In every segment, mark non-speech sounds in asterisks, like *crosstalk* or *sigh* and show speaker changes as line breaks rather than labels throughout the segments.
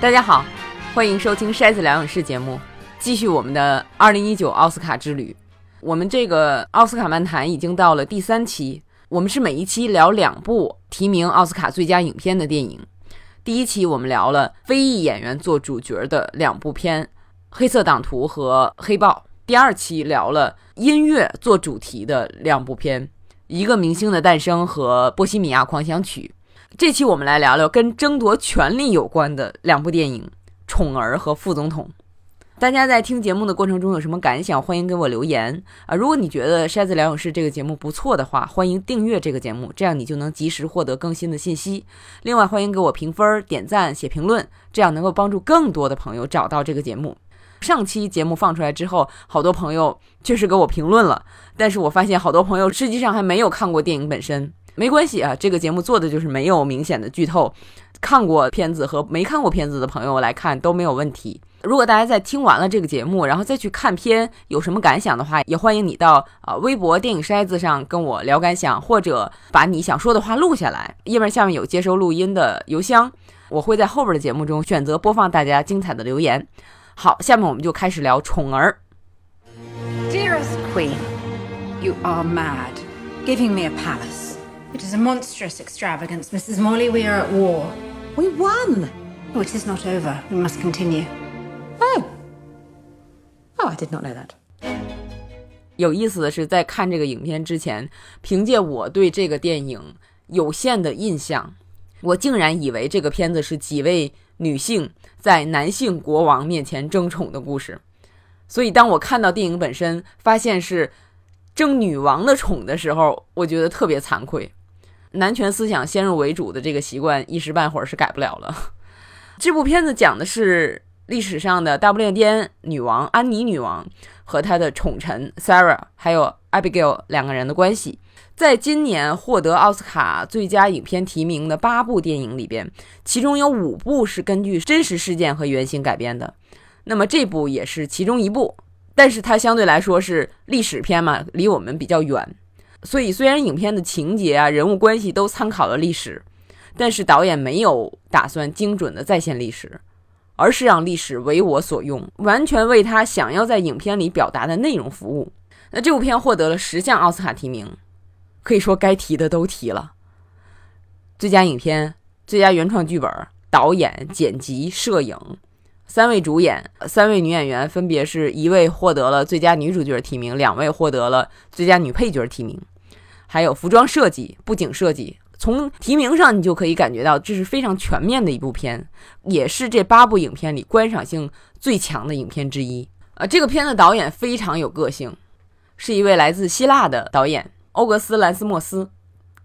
大家好，欢迎收听筛子疗养室节目，继续我们的二零一九奥斯卡之旅。我们这个奥斯卡漫谈已经到了第三期，我们是每一期聊两部提名奥斯卡最佳影片的电影。第一期我们聊了非裔演员做主角的两部片，《黑色党徒》和《黑豹》。第二期聊了音乐做主题的两部片，《一个明星的诞生》和《波西米亚狂想曲》。这期我们来聊聊跟争夺权力有关的两部电影《宠儿》和《副总统》。大家在听节目的过程中有什么感想？欢迎给我留言啊！如果你觉得《筛子疗养室》这个节目不错的话，欢迎订阅这个节目，这样你就能及时获得更新的信息。另外，欢迎给我评分、点赞、写评论，这样能够帮助更多的朋友找到这个节目。上期节目放出来之后，好多朋友确实给我评论了，但是我发现好多朋友实际上还没有看过电影本身。没关系啊，这个节目做的就是没有明显的剧透，看过片子和没看过片子的朋友来看都没有问题。如果大家在听完了这个节目，然后再去看片，有什么感想的话，也欢迎你到啊微博电影筛子上跟我聊感想，或者把你想说的话录下来。页面下面有接收录音的邮箱，我会在后边的节目中选择播放大家精彩的留言。好，下面我们就开始聊《宠儿》。
Dearest Queen, you are mad. Giving me a palace. It is a monstrous extravagance, Mrs. Morley. We are at war.
We won!
Oh, it is not over. We must continue.
Oh. Oh, I did not know that.
有意思的是，在看这个影片之前，凭借我对这个电影有限的印象，我竟然以为这个片子是几位女性在男性国王面前争宠的故事。所以，当我看到电影本身，发现是争女王的宠的时候，我觉得特别惭愧。男权思想先入为主的这个习惯，一时半会儿是改不了了。*laughs* 这部片子讲的是历史上的大不列颠女王安妮女王和她的宠臣 Sarah 还有 Abigail 两个人的关系。在今年获得奥斯卡最佳影片提名的八部电影里边，其中有五部是根据真实事件和原型改编的。那么这部也是其中一部，但是它相对来说是历史片嘛，离我们比较远。所以虽然影片的情节啊、人物关系都参考了历史，但是导演没有打算精准的再现历史，而是让历史为我所用，完全为他想要在影片里表达的内容服务。那这部片获得了十项奥斯卡提名，可以说该提的都提了：最佳影片、最佳原创剧本、导演、剪辑、摄影。三位主演，三位女演员分别是一位获得了最佳女主角提名，两位获得了最佳女配角提名，还有服装设计、布景设计。从提名上，你就可以感觉到这是非常全面的一部片，也是这八部影片里观赏性最强的影片之一。呃，这个片的导演非常有个性，是一位来自希腊的导演欧格斯·兰斯莫斯。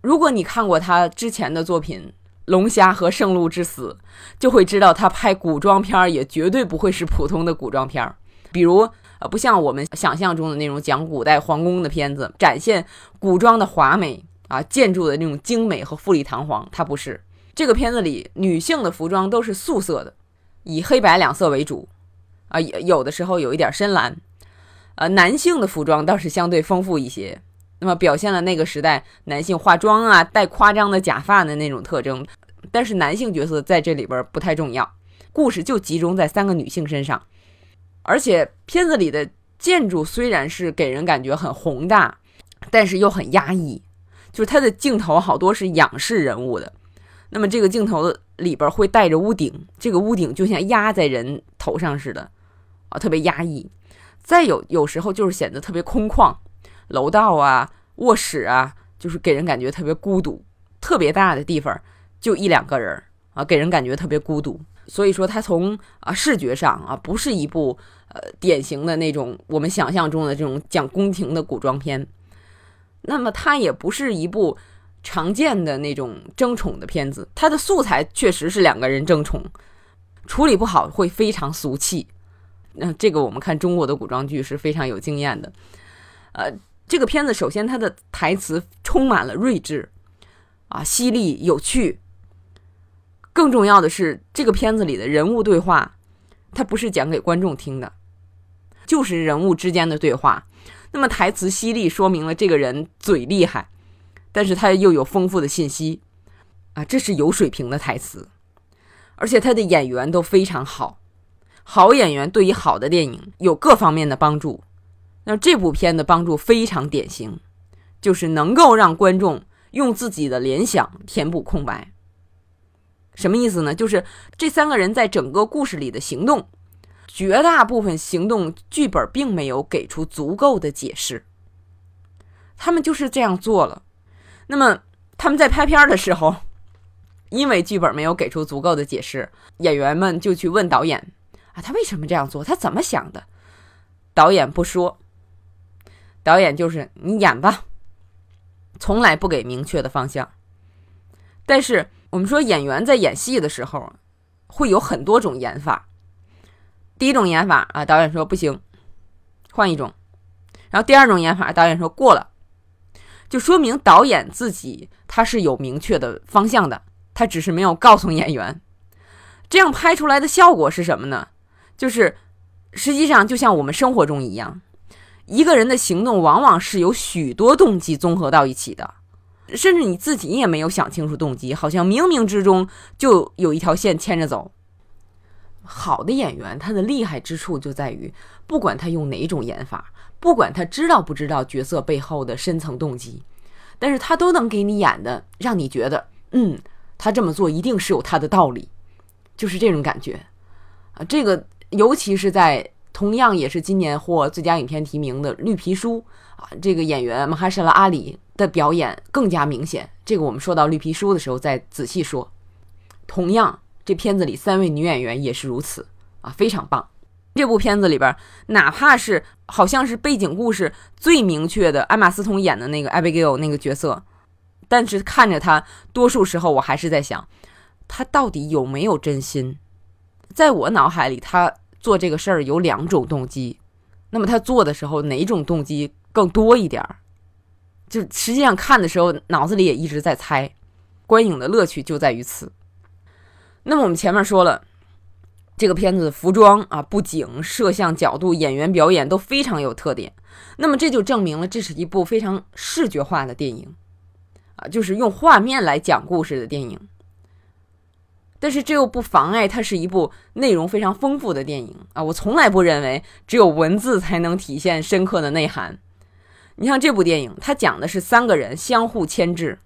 如果你看过他之前的作品，龙虾和圣鹿之死，就会知道他拍古装片也绝对不会是普通的古装片。比如，呃，不像我们想象中的那种讲古代皇宫的片子，展现古装的华美啊，建筑的那种精美和富丽堂皇。它不是这个片子里女性的服装都是素色的，以黑白两色为主啊，有的时候有一点深蓝。呃，男性的服装倒是相对丰富一些。那么表现了那个时代男性化妆啊、戴夸张的假发的那种特征，但是男性角色在这里边不太重要，故事就集中在三个女性身上，而且片子里的建筑虽然是给人感觉很宏大，但是又很压抑，就是它的镜头好多是仰视人物的，那么这个镜头里边会带着屋顶，这个屋顶就像压在人头上似的，啊，特别压抑，再有有时候就是显得特别空旷。楼道啊，卧室啊，就是给人感觉特别孤独。特别大的地方就一两个人啊，给人感觉特别孤独。所以说，它从啊视觉上啊，不是一部呃典型的那种我们想象中的这种讲宫廷的古装片。那么，它也不是一部常见的那种争宠的片子。它的素材确实是两个人争宠，处理不好会非常俗气。那这个我们看中国的古装剧是非常有经验的，呃。这个片子首先，它的台词充满了睿智，啊，犀利有趣。更重要的是，这个片子里的人物对话，它不是讲给观众听的，就是人物之间的对话。那么台词犀利，说明了这个人嘴厉害，但是他又有丰富的信息，啊，这是有水平的台词。而且他的演员都非常好。好演员对于好的电影有各方面的帮助。那这部片的帮助非常典型，就是能够让观众用自己的联想填补空白。什么意思呢？就是这三个人在整个故事里的行动，绝大部分行动剧本并没有给出足够的解释，他们就是这样做了。那么他们在拍片的时候，因为剧本没有给出足够的解释，演员们就去问导演啊，他为什么这样做？他怎么想的？导演不说，导演就是你演吧，从来不给明确的方向。但是。我们说演员在演戏的时候，会有很多种演法。第一种演法啊，导演说不行，换一种。然后第二种演法，导演说过了，就说明导演自己他是有明确的方向的，他只是没有告诉演员。这样拍出来的效果是什么呢？就是实际上就像我们生活中一样，一个人的行动往往是由许多动机综合到一起的。甚至你自己也没有想清楚动机，好像冥冥之中就有一条线牵着走。好的演员，他的厉害之处就在于，不管他用哪种演法，不管他知道不知道角色背后的深层动机，但是他都能给你演的，让你觉得，嗯，他这么做一定是有他的道理，就是这种感觉啊。这个尤其是在同样也是今年获最佳影片提名的《绿皮书》啊，这个演员马哈沙拉阿里。的表演更加明显，这个我们说到绿皮书的时候再仔细说。同样，这片子里三位女演员也是如此啊，非常棒。这部片子里边，哪怕是好像是背景故事最明确的艾玛斯通演的那个 Abigail 那个角色，但是看着她，多数时候我还是在想，她到底有没有真心？在我脑海里，她做这个事儿有两种动机，那么她做的时候哪种动机更多一点儿？就实际上看的时候，脑子里也一直在猜，观影的乐趣就在于此。那么我们前面说了，这个片子服装啊、布景、摄像角度、演员表演都非常有特点。那么这就证明了这是一部非常视觉化的电影啊，就是用画面来讲故事的电影。但是这又不妨碍它是一部内容非常丰富的电影啊。我从来不认为只有文字才能体现深刻的内涵。你像这部电影，它讲的是三个人相互牵制，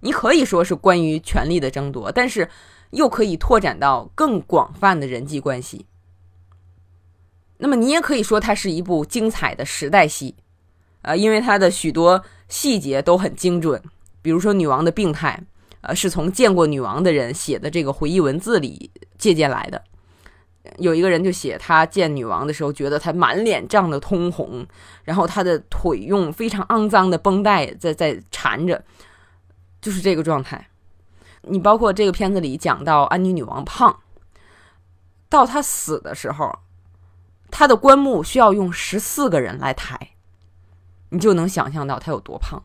你可以说是关于权力的争夺，但是又可以拓展到更广泛的人际关系。那么你也可以说它是一部精彩的时代戏，呃，因为它的许多细节都很精准，比如说女王的病态，呃，是从见过女王的人写的这个回忆文字里借鉴来的。有一个人就写他见女王的时候，觉得她满脸涨得通红，然后她的腿用非常肮脏的绷带在在缠着，就是这个状态。你包括这个片子里讲到安妮女王胖，到她死的时候，她的棺木需要用十四个人来抬，你就能想象到她有多胖。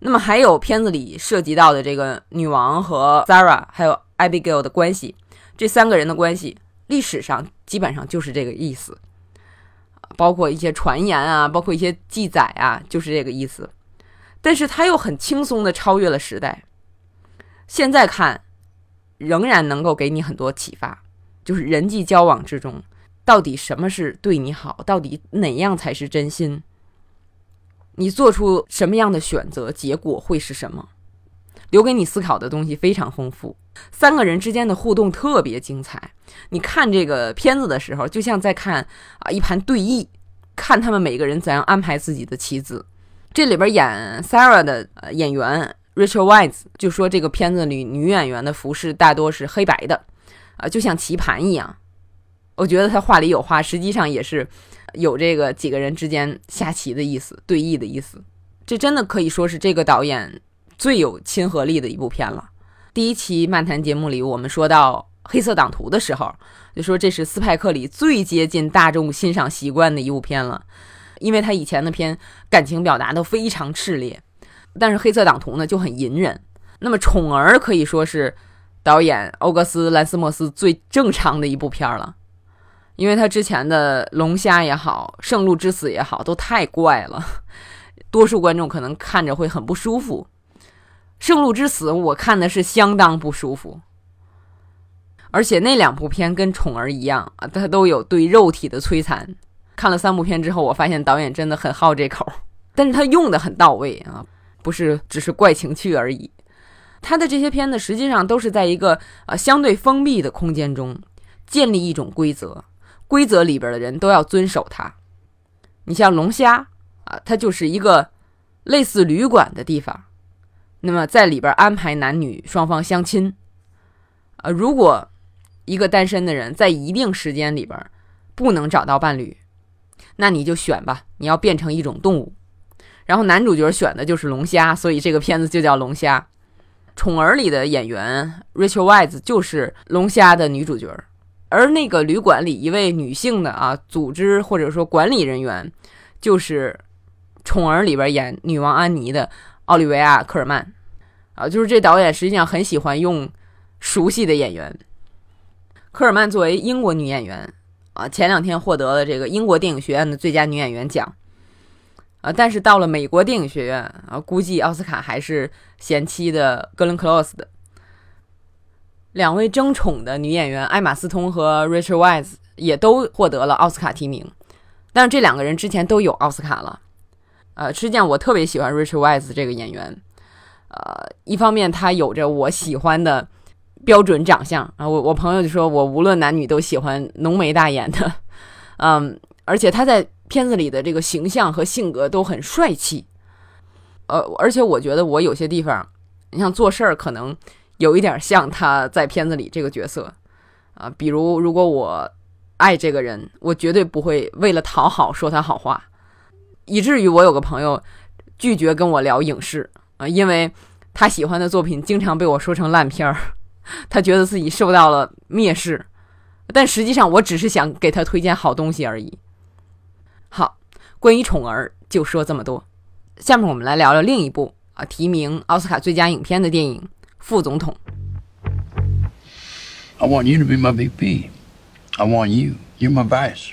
那么还有片子里涉及到的这个女王和 Sarah 还有 Abigail 的关系。这三个人的关系，历史上基本上就是这个意思，包括一些传言啊，包括一些记载啊，就是这个意思。但是他又很轻松的超越了时代，现在看仍然能够给你很多启发，就是人际交往之中，到底什么是对你好，到底哪样才是真心，你做出什么样的选择，结果会是什么？留给你思考的东西非常丰富，三个人之间的互动特别精彩。你看这个片子的时候，就像在看啊一盘对弈，看他们每个人怎样安排自己的棋子。这里边演 Sarah 的演员 Richard Wise 就说，这个片子里女演员的服饰大多是黑白的，啊，就像棋盘一样。我觉得他话里有话，实际上也是有这个几个人之间下棋的意思，对弈的意思。这真的可以说是这个导演。最有亲和力的一部片了。第一期漫谈节目里，我们说到《黑色党徒》的时候，就说这是斯派克里最接近大众欣赏习惯的一部片了，因为他以前的片感情表达都非常炽烈，但是《黑色党徒》呢就很隐忍。那么《宠儿》可以说是导演欧格斯·兰斯莫斯最正常的一部片了，因为他之前的《龙虾》也好，《圣路之死》也好，都太怪了，*laughs* 多数观众可能看着会很不舒服。圣路之死，我看的是相当不舒服，而且那两部片跟《宠儿》一样啊，它都有对肉体的摧残。看了三部片之后，我发现导演真的很好这口，但是他用的很到位啊，不是只是怪情趣而已。他的这些片子实际上都是在一个呃相对封闭的空间中建立一种规则，规则里边的人都要遵守它。你像龙虾啊，它就是一个类似旅馆的地方，那么在里边安排男女双方相亲。呃，如果一个单身的人在一定时间里边不能找到伴侣，那你就选吧，你要变成一种动物。然后男主角选的就是龙虾，所以这个片子就叫《龙虾》。《宠儿》里的演员 Rachel Weisz 就是龙虾的女主角，而那个旅馆里一位女性的啊组织或者说管理人员，就是《宠儿》里边演女王安妮的奥利维亚·科尔曼啊，就是这导演实际上很喜欢用熟悉的演员。科尔曼作为英国女演员啊，前两天获得了这个英国电影学院的最佳女演员奖。啊，但是到了美国电影学院啊，估计奥斯卡还是贤妻的格伦·克洛斯的。两位争宠的女演员艾玛·斯通和 Rachel Wise 也都获得了奥斯卡提名，但是这两个人之前都有奥斯卡了。呃，实际上我特别喜欢 Rachel Wise 这个演员，呃，一方面他有着我喜欢的标准长相啊，我我朋友就说我无论男女都喜欢浓眉大眼的，*laughs* 嗯，而且他在。片子里的这个形象和性格都很帅气，呃，而且我觉得我有些地方，你像做事儿可能有一点像他在片子里这个角色。啊。比如，如果我爱这个人，我绝对不会为了讨好说他好话，以至于我有个朋友拒绝跟我聊影视。啊，因为他喜欢的作品经常被我说成烂片儿，*laughs* 他觉得自己受到了蔑视，但实际上我只是想给他推荐好东西而已。关于宠儿就说这么多。下面我们来聊聊另一部啊提名奥斯卡最佳影片的电影《副总统》。
I want you to be my VP. I want you. You're my vice.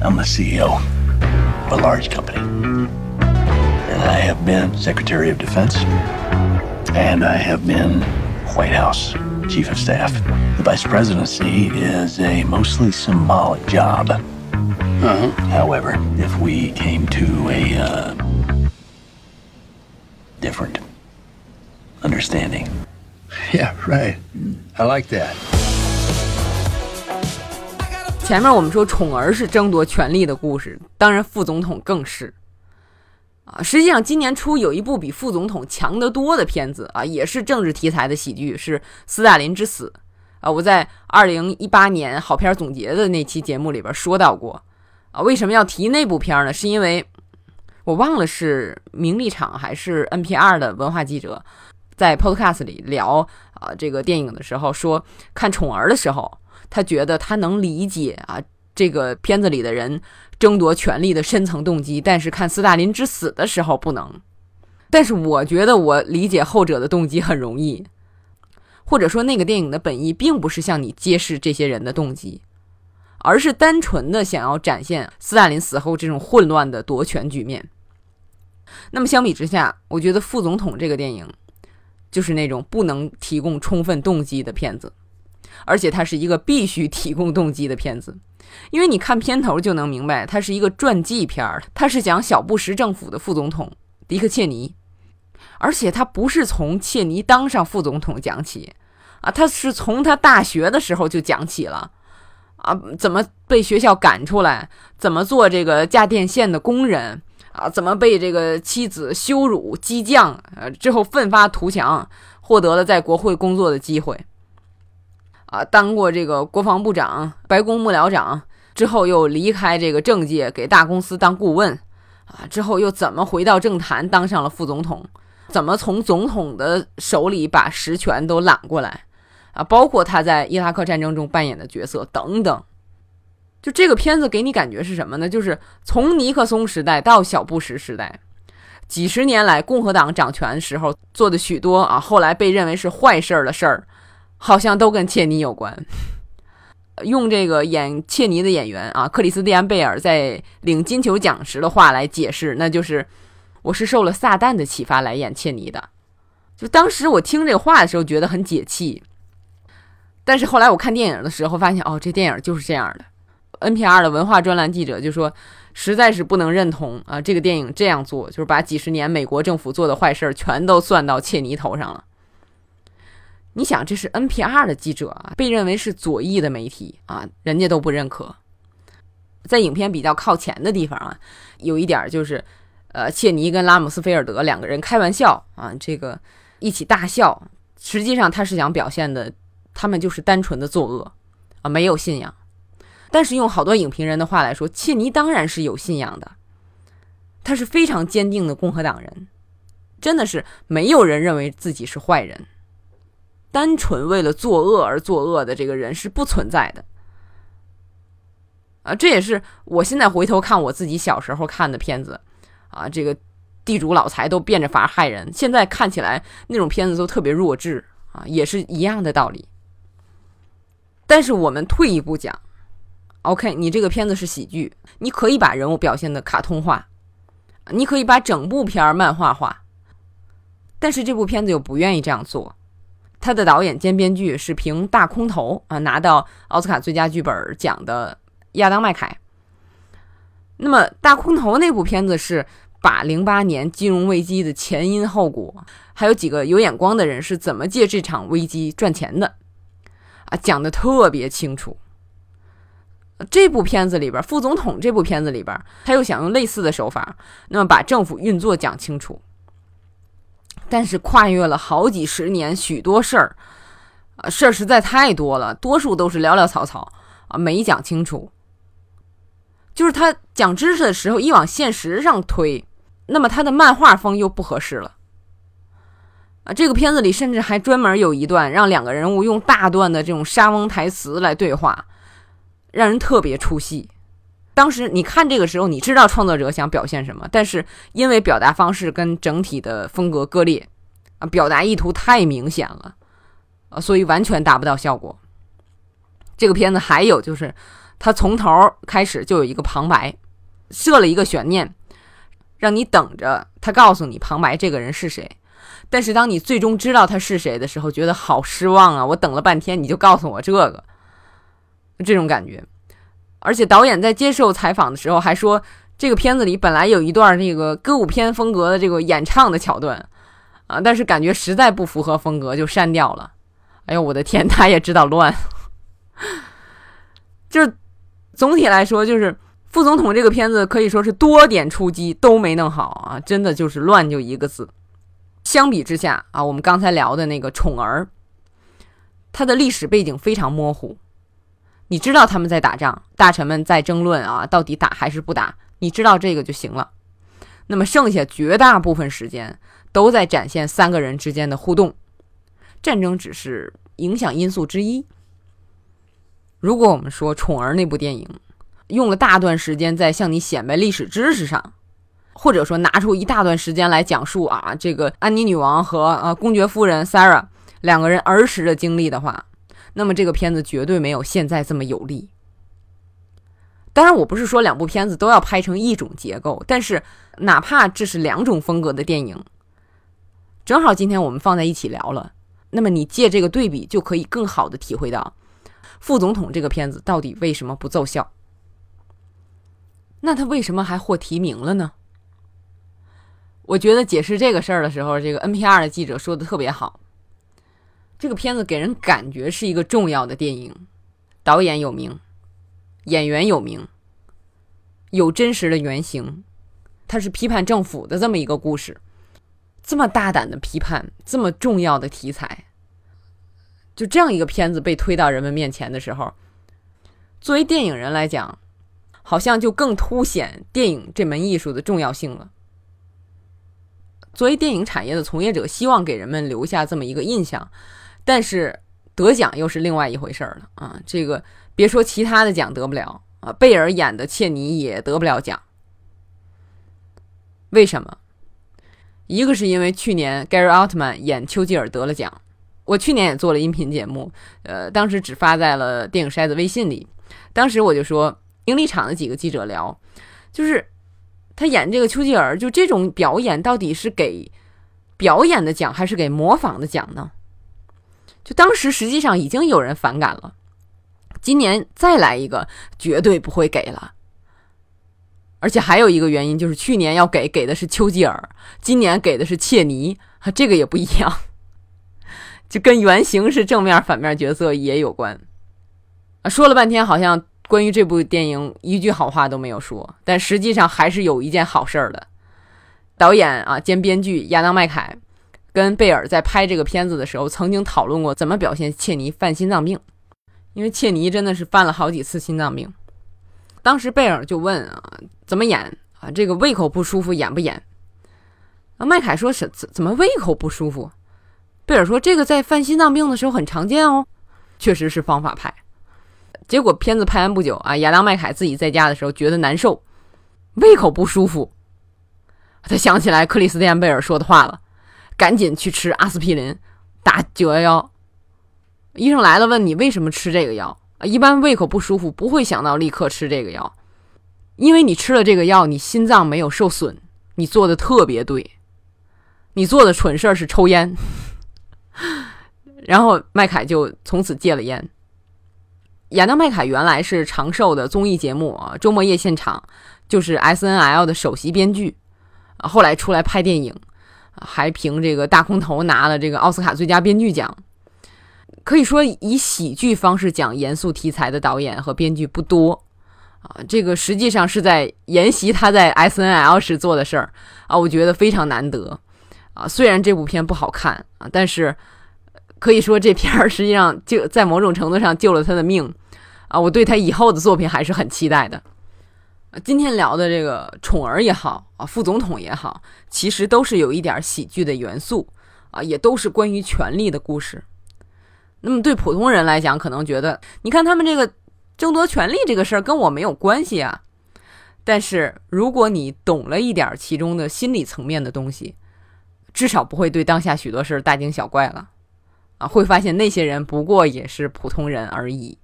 I'm the CEO of a large company. And I have been Secretary of Defense. And I have been White House Chief of Staff. The Vice Presidency is a mostly symbolic job. Uh-huh. However, if we came to a uh, different understanding.
Yeah, right. I like that.
前面我们说宠儿是争夺权力的故事，当然副总统更是啊。实际上，今年初有一部比副总统强得多的片子啊，也是政治题材的喜剧，是《斯大林之死》啊。我在二零一八年好片总结的那期节目里边说到过。啊，为什么要提那部片呢？是因为我忘了是名利场还是 NPR 的文化记者在 Podcast 里聊啊这个电影的时候说，看宠儿的时候，他觉得他能理解啊这个片子里的人争夺权力的深层动机，但是看斯大林之死的时候不能。但是我觉得我理解后者的动机很容易，或者说那个电影的本意并不是向你揭示这些人的动机。而是单纯的想要展现斯大林死后这种混乱的夺权局面。那么相比之下，我觉得《副总统》这个电影就是那种不能提供充分动机的片子，而且它是一个必须提供动机的片子，因为你看片头就能明白，它是一个传记片儿，它是讲小布什政府的副总统迪克·切尼，而且他不是从切尼当上副总统讲起啊，他是从他大学的时候就讲起了。啊，怎么被学校赶出来？怎么做这个架电线的工人？啊，怎么被这个妻子羞辱、激将？呃，之后奋发图强，获得了在国会工作的机会。啊，当过这个国防部长、白宫幕僚长，之后又离开这个政界，给大公司当顾问。啊，之后又怎么回到政坛，当上了副总统？怎么从总统的手里把实权都揽过来？啊，包括他在伊拉克战争中扮演的角色等等，就这个片子给你感觉是什么呢？就是从尼克松时代到小布什时代，几十年来共和党掌权时候做的许多啊，后来被认为是坏事儿的事儿，好像都跟切尼有关。*laughs* 用这个演切尼的演员啊，克里斯蒂安贝尔在领金球奖时的话来解释，那就是我是受了撒旦的启发来演切尼的。就当时我听这话的时候，觉得很解气。但是后来我看电影的时候发现，哦，这电影就是这样的。NPR 的文化专栏记者就说，实在是不能认同啊，这个电影这样做，就是把几十年美国政府做的坏事儿全都算到切尼头上了。你想，这是 NPR 的记者啊，被认为是左翼的媒体啊，人家都不认可。在影片比较靠前的地方啊，有一点就是，呃，切尼跟拉姆斯菲尔德两个人开玩笑啊，这个一起大笑，实际上他是想表现的，他们就是单纯的作恶啊，没有信仰。但是用好多影评人的话来说，切尼当然是有信仰的，他是非常坚定的共和党人，真的是没有人认为自己是坏人。单纯为了作恶而作恶的这个人是不存在的，啊，这也是我现在回头看我自己小时候看的片子，啊，这个地主老财都变着法害人，现在看起来那种片子都特别弱智啊，也是一样的道理。但是我们退一步讲，OK，你这个片子是喜剧，你可以把人物表现的卡通化，你可以把整部片儿漫画化，但是这部片子又不愿意这样做。他的导演兼编剧是凭《大空头》啊拿到奥斯卡最佳剧本奖的亚当麦凯。那么，《大空头》那部片子是把零八年金融危机的前因后果，还有几个有眼光的人是怎么借这场危机赚钱的，啊，讲的特别清楚。这部片子里边，《副总统》这部片子里边，他又想用类似的手法，那么把政府运作讲清楚。但是跨越了好几十年，许多事儿，啊，事儿实在太多了，多数都是潦潦草草啊，没讲清楚。就是他讲知识的时候，一往现实上推，那么他的漫画风又不合适了。啊，这个片子里甚至还专门有一段让两个人物用大段的这种沙翁台词来对话，让人特别出戏。当时你看这个时候，你知道创作者想表现什么，但是因为表达方式跟整体的风格割裂，啊，表达意图太明显了，啊，所以完全达不到效果。这个片子还有就是，他从头开始就有一个旁白，设了一个悬念，让你等着他告诉你旁白这个人是谁。但是当你最终知道他是谁的时候，觉得好失望啊！我等了半天，你就告诉我这个，这种感觉。而且导演在接受采访的时候还说，这个片子里本来有一段那个歌舞片风格的这个演唱的桥段，啊，但是感觉实在不符合风格，就删掉了。哎呦，我的天，他也知道乱。*laughs* 就是总体来说，就是副总统这个片子可以说是多点出击都没弄好啊，真的就是乱就一个字。相比之下啊，我们刚才聊的那个宠儿，它的历史背景非常模糊。你知道他们在打仗，大臣们在争论啊，到底打还是不打？你知道这个就行了。那么剩下绝大部分时间都在展现三个人之间的互动，战争只是影响因素之一。如果我们说《宠儿》那部电影用了大段时间在向你显摆历史知识上，或者说拿出一大段时间来讲述啊，这个安妮女王和啊公爵夫人 Sarah 两个人儿时的经历的话。那么这个片子绝对没有现在这么有力。当然，我不是说两部片子都要拍成一种结构，但是哪怕这是两种风格的电影，正好今天我们放在一起聊了，那么你借这个对比就可以更好的体会到副总统这个片子到底为什么不奏效。那他为什么还获提名了呢？我觉得解释这个事儿的时候，这个 NPR 的记者说的特别好。这个片子给人感觉是一个重要的电影，导演有名，演员有名，有真实的原型，它是批判政府的这么一个故事，这么大胆的批判，这么重要的题材，就这样一个片子被推到人们面前的时候，作为电影人来讲，好像就更凸显电影这门艺术的重要性了。作为电影产业的从业者，希望给人们留下这么一个印象。但是得奖又是另外一回事了啊！这个别说其他的奖得不了啊，贝尔演的切尼也得不了奖。为什么？一个是因为去年 Gary Altman 演丘吉尔得了奖，我去年也做了音频节目，呃，当时只发在了电影筛子微信里。当时我就说，影礼场的几个记者聊，就是他演这个丘吉尔，就这种表演到底是给表演的奖还是给模仿的奖呢？就当时实际上已经有人反感了，今年再来一个绝对不会给了。而且还有一个原因就是去年要给给的是丘吉尔，今年给的是切尼，这个也不一样，就跟原型是正面反面角色也有关。啊，说了半天好像关于这部电影一句好话都没有说，但实际上还是有一件好事儿的。导演啊兼编剧亚当·麦凯跟贝尔在拍这个片子的时候，曾经讨论过怎么表现切尼犯心脏病，因为切尼真的是犯了好几次心脏病。当时贝尔就问啊，怎么演啊？这个胃口不舒服演不演？啊，麦凯说是怎怎么胃口不舒服？贝尔说这个在犯心脏病的时候很常见哦，确实是方法派。结果片子拍完不久啊，亚当麦凯自己在家的时候觉得难受，胃口不舒服，他想起来克里斯蒂安贝尔说的话了，赶紧去吃阿司匹林，打九幺幺。医生来了，问你为什么吃这个药？啊一般胃口不舒服不会想到立刻吃这个药，因为你吃了这个药，你心脏没有受损，你做的特别对。你做的蠢事儿是抽烟，*laughs* 然后麦凯就从此戒了烟。亚当麦凯原来是长寿的综艺节目《啊周末夜现场》，就是 S N L 的首席编剧，后来出来拍电影，还凭这个大空头拿了这个奥斯卡最佳编剧奖。可以说，以喜剧方式讲严肃题材的导演和编剧不多啊。这个实际上是在沿袭他在 S N L 时做的事儿啊，我觉得非常难得啊。虽然这部片不好看啊，但是可以说这片儿 *laughs* 实际上就在某种程度上救了他的命啊。我对他以后的作品还是很期待的。今天聊的这个宠儿也好啊，副总统也好，其实都是有一点喜剧的元素啊，也都是关于权力的故事。那么对普通人来讲，可能觉得你看他们这个争夺权力这个事儿跟我没有关系啊。但是如果你懂了一点其中的心理层面的东西，至少不会对当下许多事儿大惊小怪了会发现那些人不过也是普通人而已。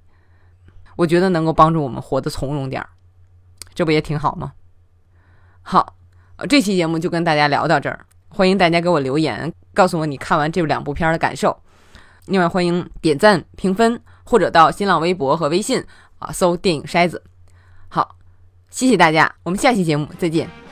我觉得能够帮助我们活得从容点儿，这不也挺好吗？好，这期节目就跟大家聊到这儿，欢迎大家给我留言，告诉我你看完这两部片的感受。另外，欢迎点赞、评分，或者到新浪微博和微信啊搜“电影筛子”。好，谢谢大家，我们下期节目再见。